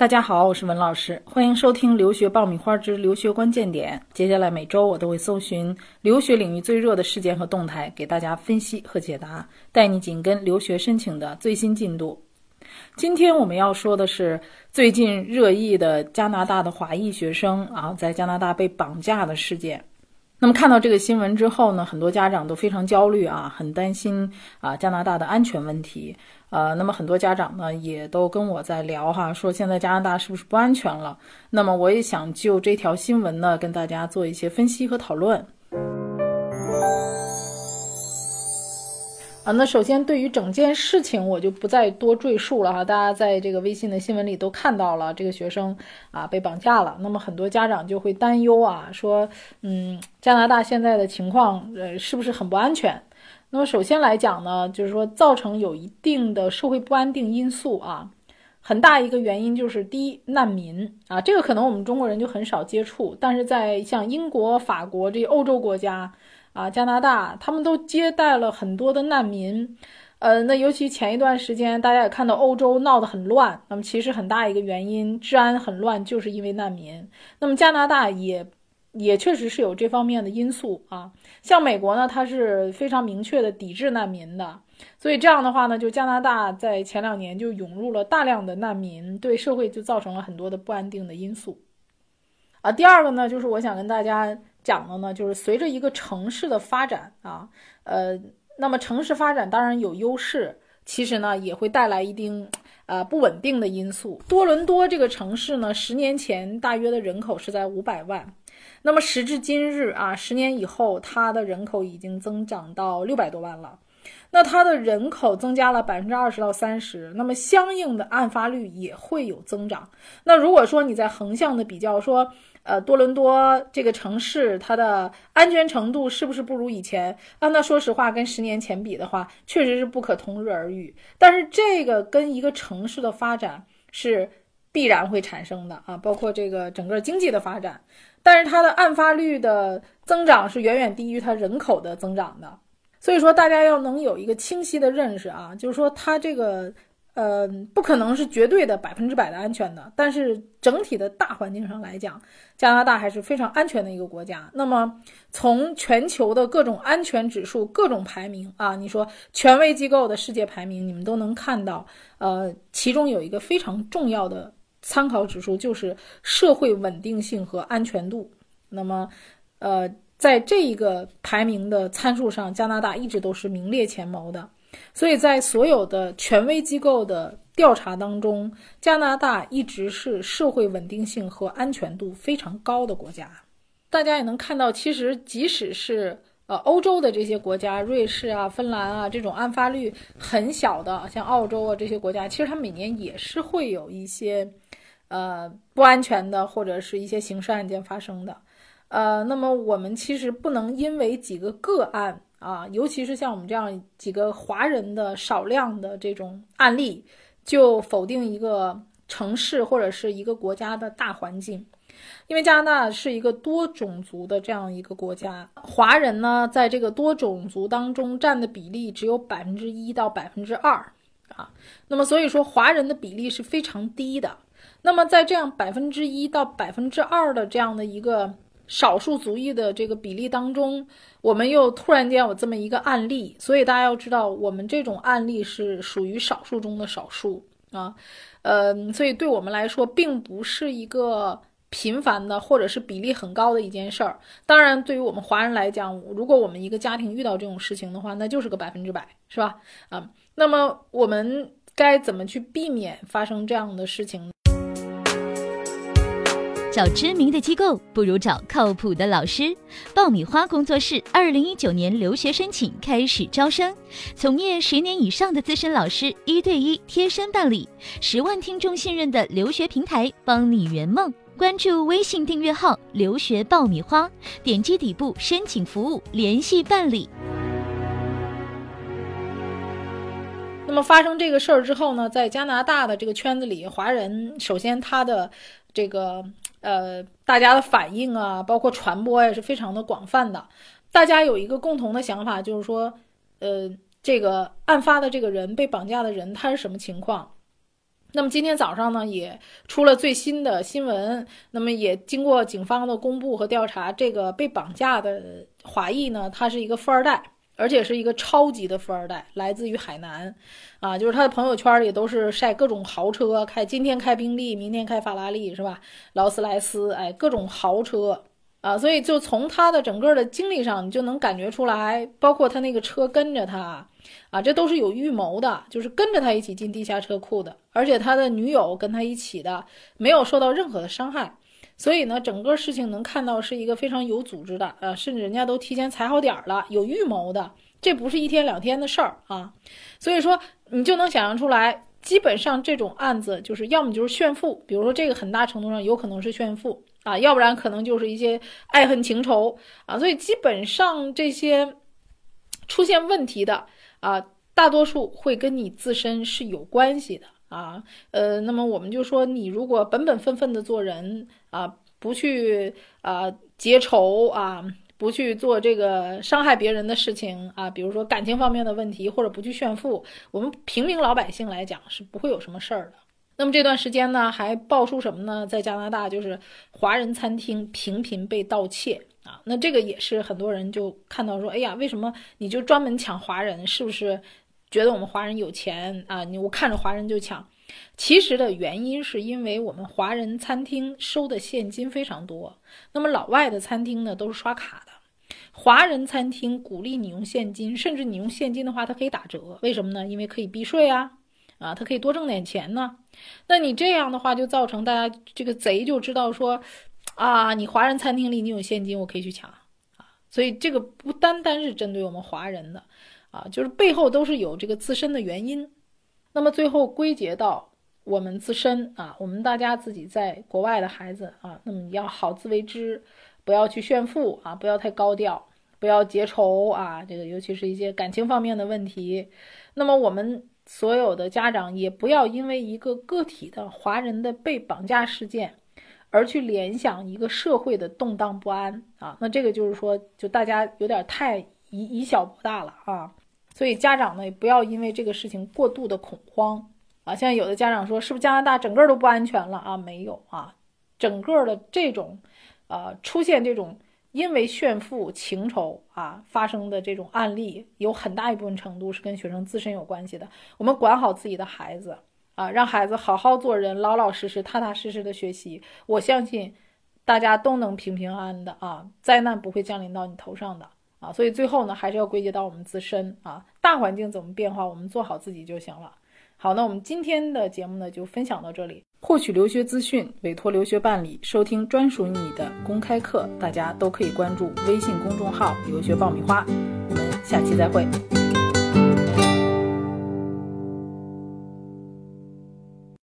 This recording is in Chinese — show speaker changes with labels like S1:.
S1: 大家好，我是文老师，欢迎收听《留学爆米花之留学关键点》。接下来每周我都会搜寻留学领域最热的事件和动态，给大家分析和解答，带你紧跟留学申请的最新进度。今天我们要说的是最近热议的加拿大的华裔学生啊，在加拿大被绑架的事件。那么看到这个新闻之后呢，很多家长都非常焦虑啊，很担心啊加拿大的安全问题。呃，那么很多家长呢也都跟我在聊哈，说现在加拿大是不是不安全了？那么我也想就这条新闻呢跟大家做一些分析和讨论。啊，那首先对于整件事情，我就不再多赘述了哈。大家在这个微信的新闻里都看到了，这个学生啊被绑架了。那么很多家长就会担忧啊，说，嗯，加拿大现在的情况，呃，是不是很不安全？那么首先来讲呢，就是说造成有一定的社会不安定因素啊，很大一个原因就是第一，难民啊，这个可能我们中国人就很少接触，但是在像英国、法国这些欧洲国家。啊，加拿大他们都接待了很多的难民，呃，那尤其前一段时间，大家也看到欧洲闹得很乱，那么其实很大一个原因，治安很乱，就是因为难民。那么加拿大也也确实是有这方面的因素啊。像美国呢，它是非常明确的抵制难民的，所以这样的话呢，就加拿大在前两年就涌入了大量的难民，对社会就造成了很多的不安定的因素。啊，第二个呢，就是我想跟大家。讲的呢，就是随着一个城市的发展啊，呃，那么城市发展当然有优势，其实呢也会带来一定呃不稳定的因素。多伦多这个城市呢，十年前大约的人口是在五百万，那么时至今日啊，十年以后，它的人口已经增长到六百多万了。那它的人口增加了百分之二十到三十，那么相应的案发率也会有增长。那如果说你在横向的比较说，呃，多伦多这个城市它的安全程度是不是不如以前？啊，那说实话，跟十年前比的话，确实是不可同日而语。但是这个跟一个城市的发展是必然会产生的啊，包括这个整个经济的发展。但是它的案发率的增长是远远低于它人口的增长的。所以说，大家要能有一个清晰的认识啊，就是说，它这个，呃，不可能是绝对的百分之百的安全的。但是整体的大环境上来讲，加拿大还是非常安全的一个国家。那么，从全球的各种安全指数、各种排名啊，你说权威机构的世界排名，你们都能看到，呃，其中有一个非常重要的参考指数，就是社会稳定性和安全度。那么，呃。在这一个排名的参数上，加拿大一直都是名列前茅的，所以在所有的权威机构的调查当中，加拿大一直是社会稳定性和安全度非常高的国家。大家也能看到，其实即使是呃欧洲的这些国家，瑞士啊、芬兰啊这种案发率很小的，像澳洲啊这些国家，其实它每年也是会有一些呃不安全的或者是一些刑事案件发生的。呃，那么我们其实不能因为几个个案啊，尤其是像我们这样几个华人的少量的这种案例，就否定一个城市或者是一个国家的大环境。因为加拿大是一个多种族的这样一个国家，华人呢在这个多种族当中占的比例只有百分之一到百分之二啊。那么所以说华人的比例是非常低的。那么在这样百分之一到百分之二的这样的一个。少数族裔的这个比例当中，我们又突然间有这么一个案例，所以大家要知道，我们这种案例是属于少数中的少数啊，呃，所以对我们来说，并不是一个频繁的或者是比例很高的一件事儿。当然，对于我们华人来讲，如果我们一个家庭遇到这种事情的话，那就是个百分之百，是吧？啊，那么我们该怎么去避免发生这样的事情呢？
S2: 找知名的机构不如找靠谱的老师。爆米花工作室二零一九年留学申请开始招生，从业十年以上的资深老师一对一贴身办理，十万听众信任的留学平台，帮你圆梦。关注微信订阅号“留学爆米花”，点击底部申请服务联系办理。
S1: 那么发生这个事儿之后呢，在加拿大的这个圈子里，华人首先他的这个。呃，大家的反应啊，包括传播也是非常的广泛的。大家有一个共同的想法，就是说，呃，这个案发的这个人被绑架的人他是什么情况？那么今天早上呢，也出了最新的新闻。那么也经过警方的公布和调查，这个被绑架的华裔呢，他是一个富二代，而且是一个超级的富二代，来自于海南，啊，就是他的朋友圈里都是晒各种豪车，开今天开宾利，明天开法拉利，是吧？劳斯莱斯，哎，各种豪车。啊，所以就从他的整个的经历上，你就能感觉出来，包括他那个车跟着他，啊，这都是有预谋的，就是跟着他一起进地下车库的，而且他的女友跟他一起的，没有受到任何的伤害，所以呢，整个事情能看到是一个非常有组织的，呃，甚至人家都提前踩好点儿了，有预谋的，这不是一天两天的事儿啊，所以说你就能想象出来，基本上这种案子就是要么就是炫富，比如说这个很大程度上有可能是炫富。啊，要不然可能就是一些爱恨情仇啊，所以基本上这些出现问题的啊，大多数会跟你自身是有关系的啊。呃，那么我们就说，你如果本本分分的做人啊，不去啊结仇啊，不去做这个伤害别人的事情啊，比如说感情方面的问题，或者不去炫富，我们平民老百姓来讲是不会有什么事儿的。那么这段时间呢，还爆出什么呢？在加拿大，就是华人餐厅频频被盗窃啊。那这个也是很多人就看到说，哎呀，为什么你就专门抢华人？是不是觉得我们华人有钱啊？你我看着华人就抢。其实的原因是因为我们华人餐厅收的现金非常多，那么老外的餐厅呢都是刷卡的。华人餐厅鼓励你用现金，甚至你用现金的话，它可以打折。为什么呢？因为可以避税啊。啊，他可以多挣点钱呢。那你这样的话，就造成大家这个贼就知道说，啊，你华人餐厅里你有现金，我可以去抢啊。所以这个不单单是针对我们华人的，啊，就是背后都是有这个自身的原因。那么最后归结到我们自身啊，我们大家自己在国外的孩子啊，那么你要好自为之，不要去炫富啊，不要太高调，不要结仇啊。这个尤其是一些感情方面的问题。那么我们。所有的家长也不要因为一个个体的华人的被绑架事件，而去联想一个社会的动荡不安啊。那这个就是说，就大家有点太以以小博大了啊。所以家长呢，也不要因为这个事情过度的恐慌啊。现在有的家长说，是不是加拿大整个都不安全了啊？没有啊，整个的这种，呃，出现这种。因为炫富情仇啊发生的这种案例，有很大一部分程度是跟学生自身有关系的。我们管好自己的孩子啊，让孩子好好做人，老老实实、踏踏实实的学习。我相信大家都能平平安安的啊，灾难不会降临到你头上的啊。所以最后呢，还是要归结到我们自身啊，大环境怎么变化，我们做好自己就行了。好，那我们今天的节目呢，就分享到这里。获取留学资讯，委托留学办理，收听专属你的公开课，大家都可以关注微信公众号“留学爆米花”。我们下期再会。